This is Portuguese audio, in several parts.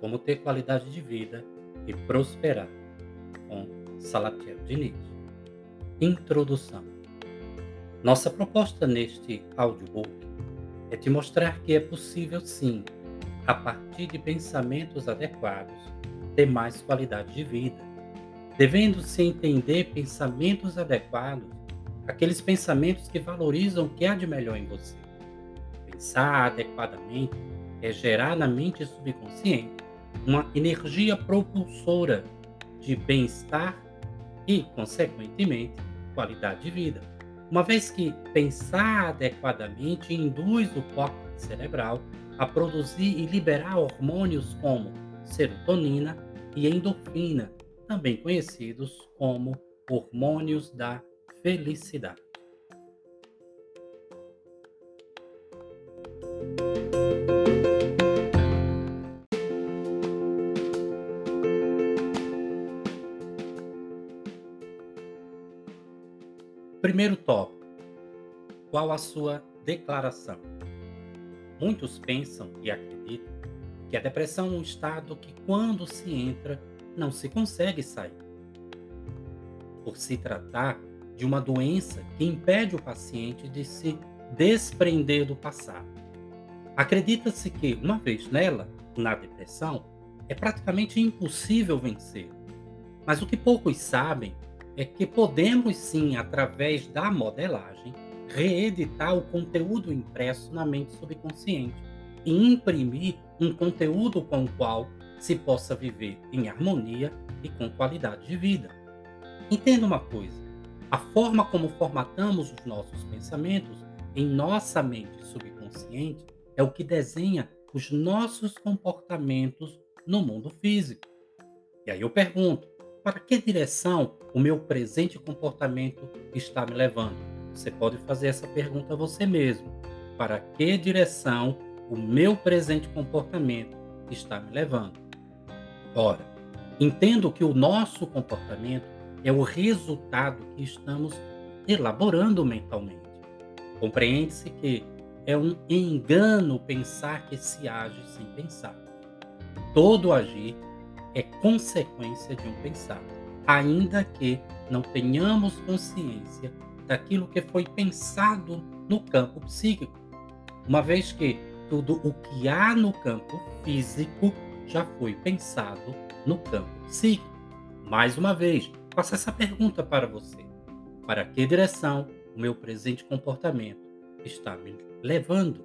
Como ter qualidade de vida e prosperar, com Salatiel Diniz. Introdução. Nossa proposta neste audiobook é te mostrar que é possível sim, a partir de pensamentos adequados, ter mais qualidade de vida. Devendo-se entender pensamentos adequados, aqueles pensamentos que valorizam o que há de melhor em você. Pensar adequadamente é gerar na mente subconsciente uma energia propulsora de bem-estar e, consequentemente, qualidade de vida. Uma vez que pensar adequadamente induz o córtex cerebral a produzir e liberar hormônios como serotonina e endorfina, também conhecidos como hormônios da felicidade. Primeiro tópico: qual a sua declaração? Muitos pensam e acreditam que a depressão é um estado que, quando se entra, não se consegue sair. Por se tratar de uma doença que impede o paciente de se desprender do passado. Acredita-se que, uma vez nela, na depressão, é praticamente impossível vencer. Mas o que poucos sabem é que podemos sim, através da modelagem, reeditar o conteúdo impresso na mente subconsciente e imprimir um conteúdo com o qual se possa viver em harmonia e com qualidade de vida. Entenda uma coisa: a forma como formatamos os nossos pensamentos em nossa mente subconsciente é o que desenha os nossos comportamentos no mundo físico. E aí eu pergunto: para que direção o meu presente comportamento está me levando? Você pode fazer essa pergunta a você mesmo. Para que direção o meu presente comportamento está me levando? Ora, entendo que o nosso comportamento é o resultado que estamos elaborando mentalmente. Compreende-se que é um engano pensar que se age sem pensar. Todo agir é consequência de um pensar, ainda que não tenhamos consciência daquilo que foi pensado no campo psíquico, uma vez que tudo o que há no campo físico já foi pensado no campo psíquico. Mais uma vez, faço essa pergunta para você: para que direção o meu presente comportamento está me levando?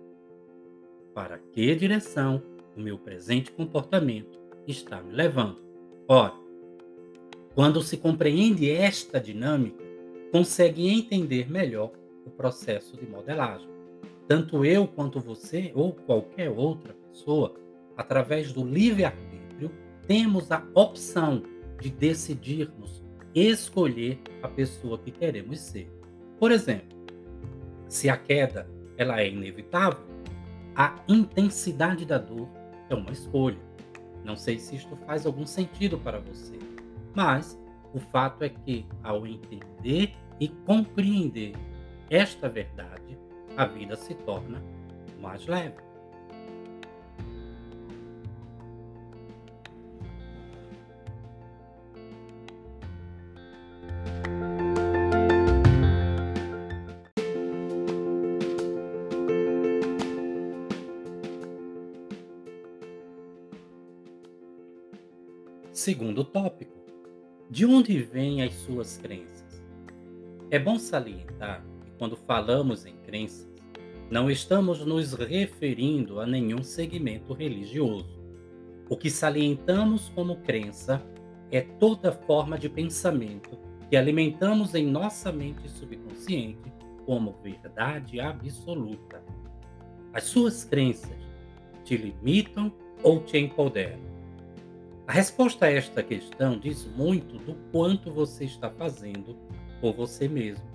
Para que direção o meu presente comportamento está me levando. Ora, quando se compreende esta dinâmica, consegue entender melhor o processo de modelagem. Tanto eu quanto você ou qualquer outra pessoa, através do livre-arbítrio, temos a opção de decidirmos escolher a pessoa que queremos ser. Por exemplo, se a queda ela é inevitável, a intensidade da dor é uma escolha. Não sei se isto faz algum sentido para você, mas o fato é que, ao entender e compreender esta verdade, a vida se torna mais leve. Segundo tópico: de onde vêm as suas crenças? É bom salientar que quando falamos em crenças, não estamos nos referindo a nenhum segmento religioso. O que salientamos como crença é toda forma de pensamento que alimentamos em nossa mente subconsciente como verdade absoluta. As suas crenças te limitam ou te empoderam? A resposta a esta questão diz muito do quanto você está fazendo por você mesmo.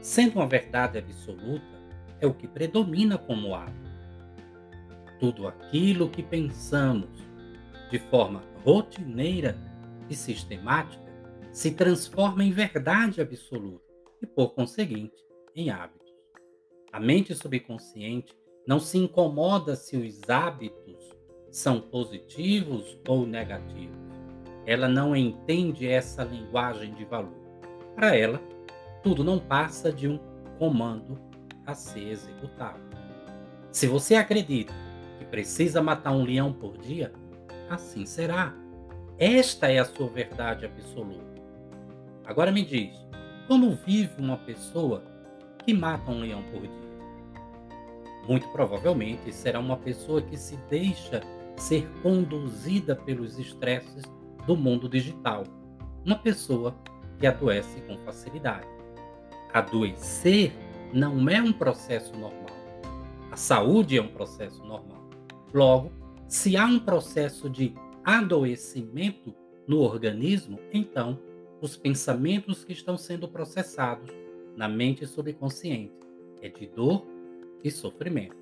Sendo uma verdade absoluta, é o que predomina como hábito. Tudo aquilo que pensamos de forma rotineira e sistemática se transforma em verdade absoluta e, por conseguinte, em hábitos. A mente subconsciente não se incomoda se os hábitos são positivos ou negativos. Ela não entende essa linguagem de valor. Para ela, tudo não passa de um comando a ser executado. Se você acredita que precisa matar um leão por dia, assim será. Esta é a sua verdade absoluta. Agora me diz, como vive uma pessoa que mata um leão por dia? Muito provavelmente será uma pessoa que se deixa ser conduzida pelos estresses do mundo digital. Uma pessoa que adoece com facilidade. Adoecer não é um processo normal. A saúde é um processo normal. Logo, se há um processo de adoecimento no organismo, então os pensamentos que estão sendo processados na mente subconsciente é de dor e sofrimento.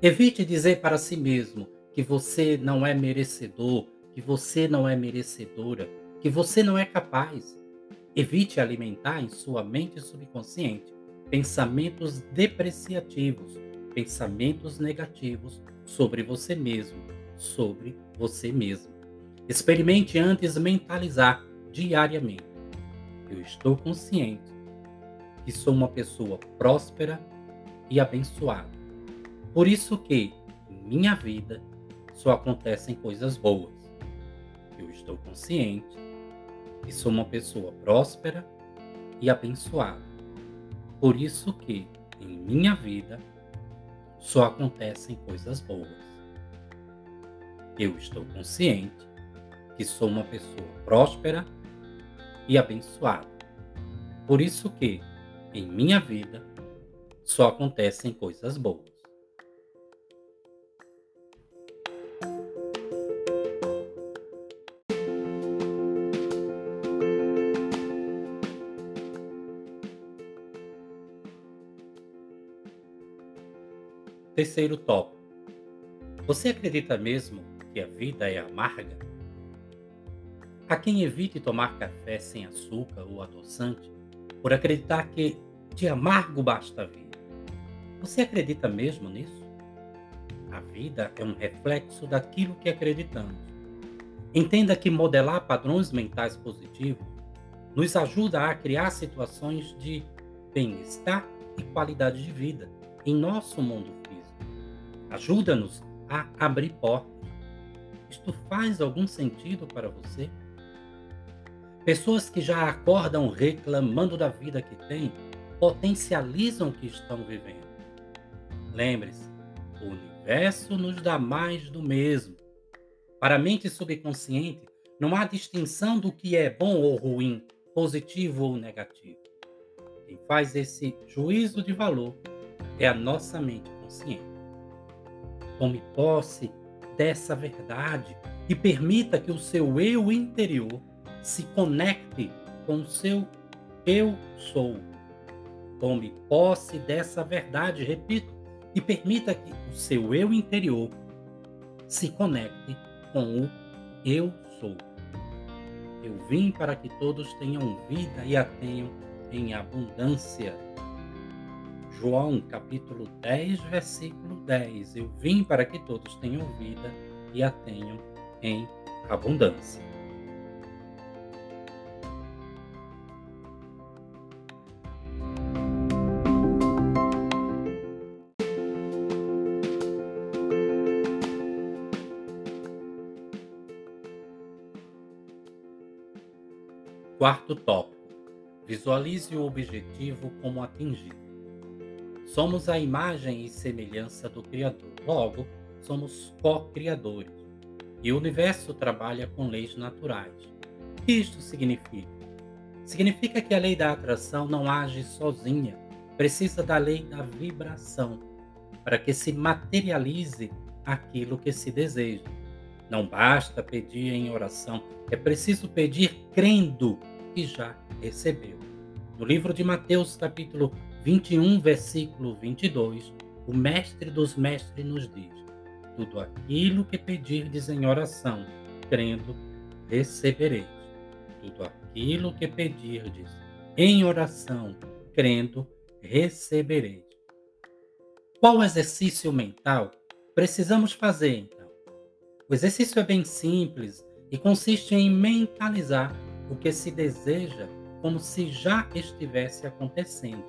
Evite dizer para si mesmo que você não é merecedor, que você não é merecedora, que você não é capaz. Evite alimentar em sua mente subconsciente pensamentos depreciativos, pensamentos negativos sobre você mesmo, sobre você mesmo. Experimente antes mentalizar diariamente. Eu estou consciente que sou uma pessoa próspera e abençoada. Por isso que minha vida só acontecem coisas boas. Eu estou consciente que sou uma pessoa próspera e abençoada. Por isso que em minha vida só acontecem coisas boas. Eu estou consciente que sou uma pessoa próspera e abençoada. Por isso que em minha vida só acontecem coisas boas. Terceiro tópico. Você acredita mesmo que a vida é amarga? Há quem evite tomar café sem açúcar ou adoçante por acreditar que de amargo basta a vida. Você acredita mesmo nisso? A vida é um reflexo daquilo que acreditamos. Entenda que modelar padrões mentais positivos nos ajuda a criar situações de bem-estar e qualidade de vida em nosso mundo Ajuda-nos a abrir portas. Isto faz algum sentido para você? Pessoas que já acordam reclamando da vida que têm, potencializam o que estão vivendo. Lembre-se, o universo nos dá mais do mesmo. Para a mente subconsciente, não há distinção do que é bom ou ruim, positivo ou negativo. Quem faz esse juízo de valor é a nossa mente consciente. Tome posse dessa verdade e permita que o seu eu interior se conecte com o seu eu sou. Tome posse dessa verdade, repito, e permita que o seu eu interior se conecte com o eu sou. Eu vim para que todos tenham vida e a tenham em abundância. João capítulo 10, versículo 10. Eu vim para que todos tenham vida e a tenham em abundância. Quarto tópico: visualize o objetivo como atingido. Somos a imagem e semelhança do Criador, logo, somos co-criadores. E o universo trabalha com leis naturais. O que isto significa? Significa que a lei da atração não age sozinha, precisa da lei da vibração para que se materialize aquilo que se deseja. Não basta pedir em oração, é preciso pedir crendo que já recebeu. No livro de Mateus, capítulo 21, versículo 22, o Mestre dos Mestres nos diz: Tudo aquilo que pedirdes em oração, crendo, recebereis. Tudo aquilo que pedirdes em oração, crendo, recebereis. Qual exercício mental precisamos fazer então? O exercício é bem simples e consiste em mentalizar o que se deseja como se já estivesse acontecendo,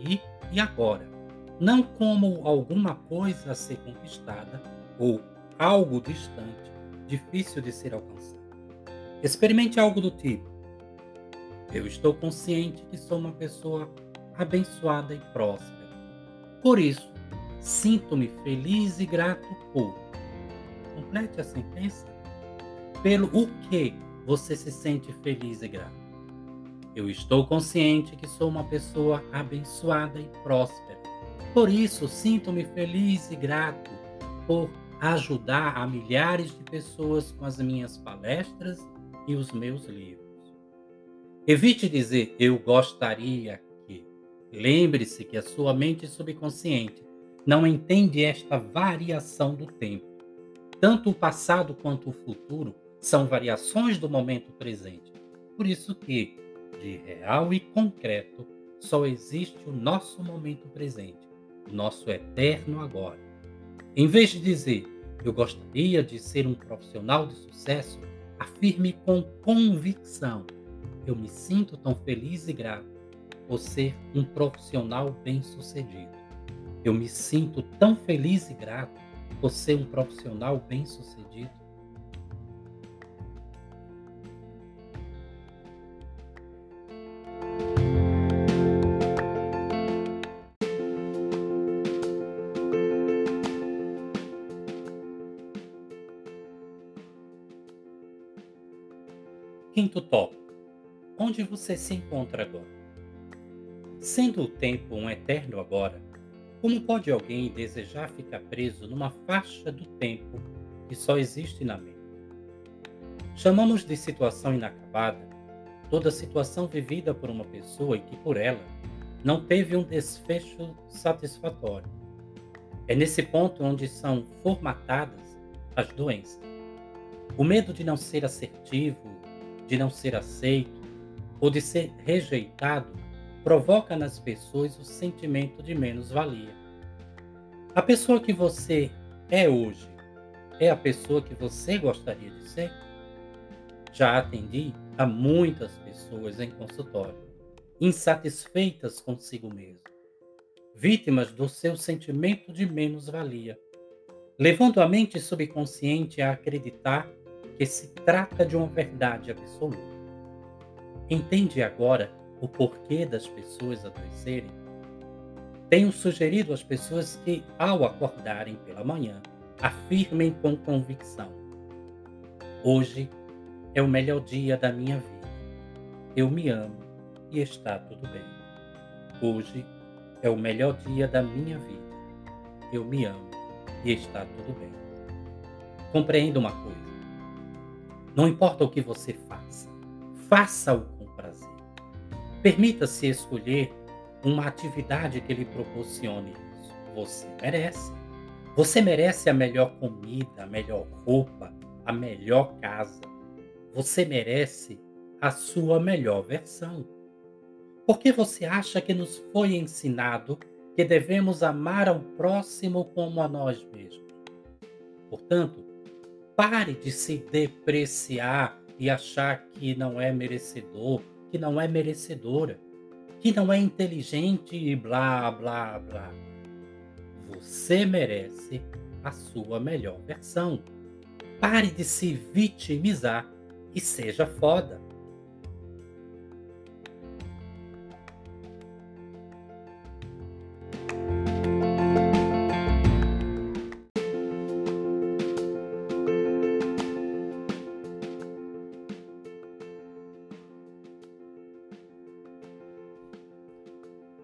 aqui e agora, não como alguma coisa a ser conquistada ou algo distante, difícil de ser alcançado. Experimente algo do tipo: Eu estou consciente que sou uma pessoa abençoada e próspera. Por isso, sinto-me feliz e grato por. Complete a sentença. Pelo o que você se sente feliz e grato? Eu estou consciente que sou uma pessoa abençoada e próspera. Por isso, sinto-me feliz e grato por ajudar a milhares de pessoas com as minhas palestras e os meus livros. Evite dizer eu gostaria que. Lembre-se que a sua mente subconsciente não entende esta variação do tempo. Tanto o passado quanto o futuro são variações do momento presente. Por isso que de real e concreto, só existe o nosso momento presente, o nosso eterno agora. Em vez de dizer, eu gostaria de ser um profissional de sucesso, afirme com convicção, eu me sinto tão feliz e grato por ser um profissional bem-sucedido. Eu me sinto tão feliz e grato por ser um profissional bem-sucedido. Quinto tópico. Onde você se encontra agora? Sendo o tempo um eterno agora, como pode alguém desejar ficar preso numa faixa do tempo que só existe na mente? Chamamos de situação inacabada toda situação vivida por uma pessoa e que por ela não teve um desfecho satisfatório. É nesse ponto onde são formatadas as doenças. O medo de não ser assertivo, de não ser aceito ou de ser rejeitado provoca nas pessoas o sentimento de menos-valia. A pessoa que você é hoje é a pessoa que você gostaria de ser? Já atendi a muitas pessoas em consultório, insatisfeitas consigo mesmo, vítimas do seu sentimento de menos-valia, levando a mente subconsciente a acreditar que se trata de uma verdade absoluta. Entende agora o porquê das pessoas adoecerem? Tenho sugerido às pessoas que, ao acordarem pela manhã, afirmem com convicção: Hoje é o melhor dia da minha vida. Eu me amo e está tudo bem. Hoje é o melhor dia da minha vida. Eu me amo e está tudo bem. Compreenda uma coisa não importa o que você faça, faça-o com prazer. Permita-se escolher uma atividade que lhe proporcione isso. Você merece. Você merece a melhor comida, a melhor roupa, a melhor casa. Você merece a sua melhor versão. Porque você acha que nos foi ensinado que devemos amar ao próximo como a nós mesmos. Portanto, Pare de se depreciar e achar que não é merecedor, que não é merecedora, que não é inteligente e blá, blá, blá. Você merece a sua melhor versão. Pare de se vitimizar e seja foda.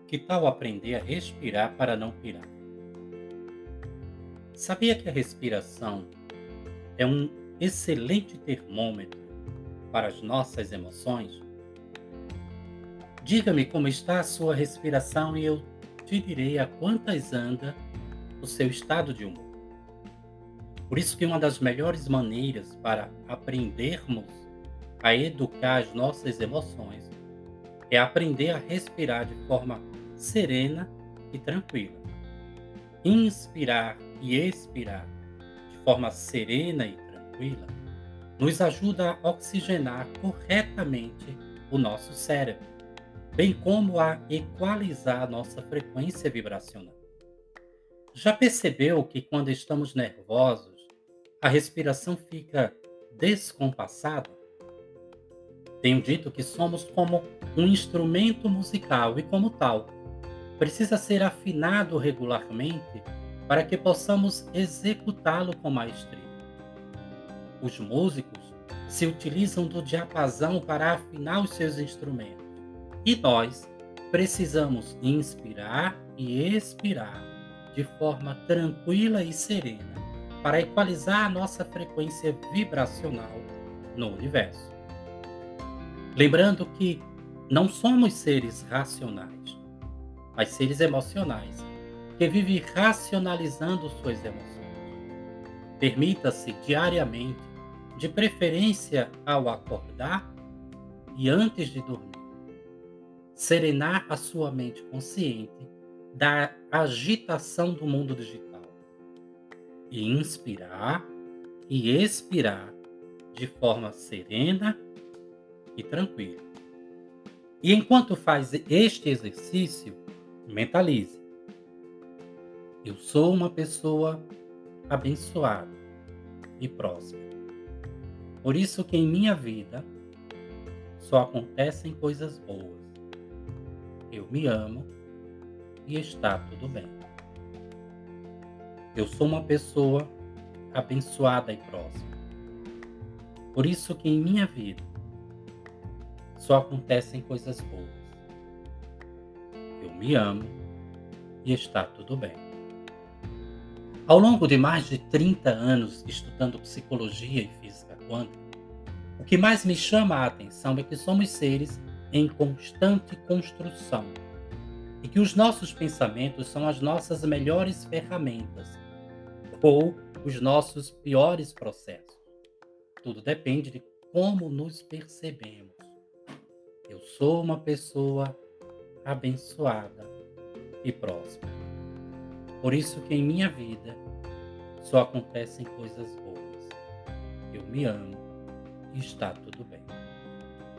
Que tal aprender a respirar para não pirar? Sabia que a respiração é um excelente termômetro para as nossas emoções? Diga-me como está a sua respiração e eu te direi a quantas anda o seu estado de humor. Por isso que uma das melhores maneiras para aprendermos a educar as nossas emoções é aprender a respirar de forma serena e tranquila. Inspirar e expirar de forma serena e tranquila, nos ajuda a oxigenar corretamente o nosso cérebro, bem como a equalizar nossa frequência vibracional. Já percebeu que quando estamos nervosos, a respiração fica descompassada? Tenho dito que somos como um instrumento musical e, como tal, precisa ser afinado regularmente para que possamos executá-lo com maestria. Os músicos se utilizam do diapasão para afinar os seus instrumentos. E nós precisamos inspirar e expirar de forma tranquila e serena para equalizar a nossa frequência vibracional no universo. Lembrando que não somos seres racionais, mas seres emocionais que vivem racionalizando suas emoções. Permita-se diariamente de preferência ao acordar e antes de dormir. Serenar a sua mente consciente da agitação do mundo digital e inspirar e expirar de forma serena e tranquila. E enquanto faz este exercício, mentalize: eu sou uma pessoa abençoada e próspera. Por isso que em minha vida só acontecem coisas boas. Eu me amo e está tudo bem. Eu sou uma pessoa abençoada e próxima. Por isso que em minha vida só acontecem coisas boas. Eu me amo e está tudo bem. Ao longo de mais de 30 anos estudando psicologia e física quântica, o que mais me chama a atenção é que somos seres em constante construção e que os nossos pensamentos são as nossas melhores ferramentas ou os nossos piores processos. Tudo depende de como nos percebemos. Eu sou uma pessoa abençoada e próspera. Por isso que em minha vida só acontecem coisas boas. Eu me amo e está tudo bem.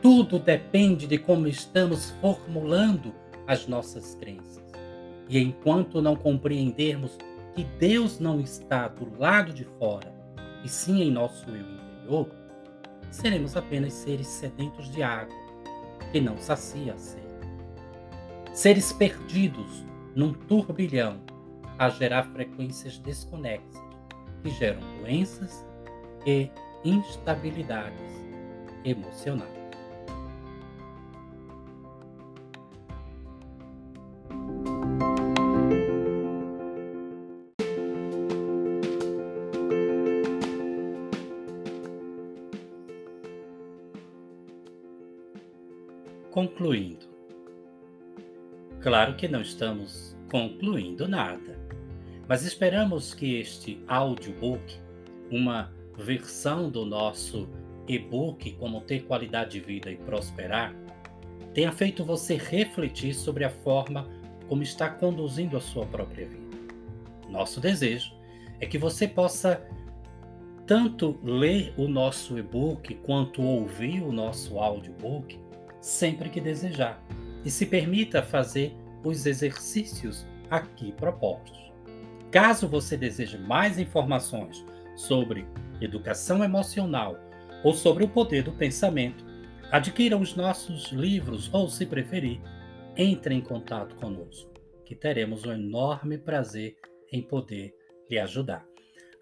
Tudo depende de como estamos formulando as nossas crenças. E enquanto não compreendermos que Deus não está do lado de fora, e sim em nosso eu interior, seremos apenas seres sedentos de água, que não sacia a sede. Seres perdidos num turbilhão a gerar frequências desconexas que geram doenças e instabilidades emocionais. Concluindo. Claro que não estamos concluindo nada. Mas esperamos que este audiobook, uma versão do nosso e-book Como Ter Qualidade de Vida e Prosperar, tenha feito você refletir sobre a forma como está conduzindo a sua própria vida. Nosso desejo é que você possa tanto ler o nosso e-book quanto ouvir o nosso audiobook sempre que desejar e se permita fazer os exercícios aqui propostos. Caso você deseje mais informações sobre educação emocional ou sobre o poder do pensamento, adquira os nossos livros ou, se preferir, entre em contato conosco, que teremos um enorme prazer em poder lhe ajudar.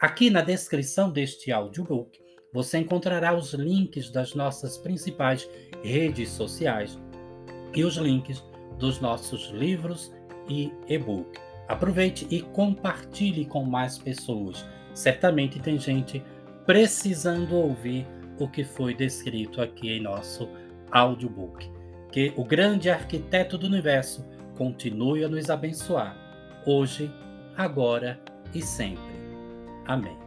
Aqui na descrição deste audiobook, você encontrará os links das nossas principais redes sociais e os links dos nossos livros e e-book. Aproveite e compartilhe com mais pessoas. Certamente tem gente precisando ouvir o que foi descrito aqui em nosso audiobook. Que o grande arquiteto do universo continue a nos abençoar, hoje, agora e sempre. Amém.